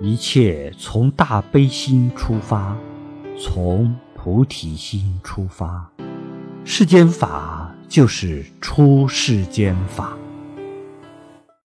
一切从大悲心出发从菩提心出发。世间法就是出世间法。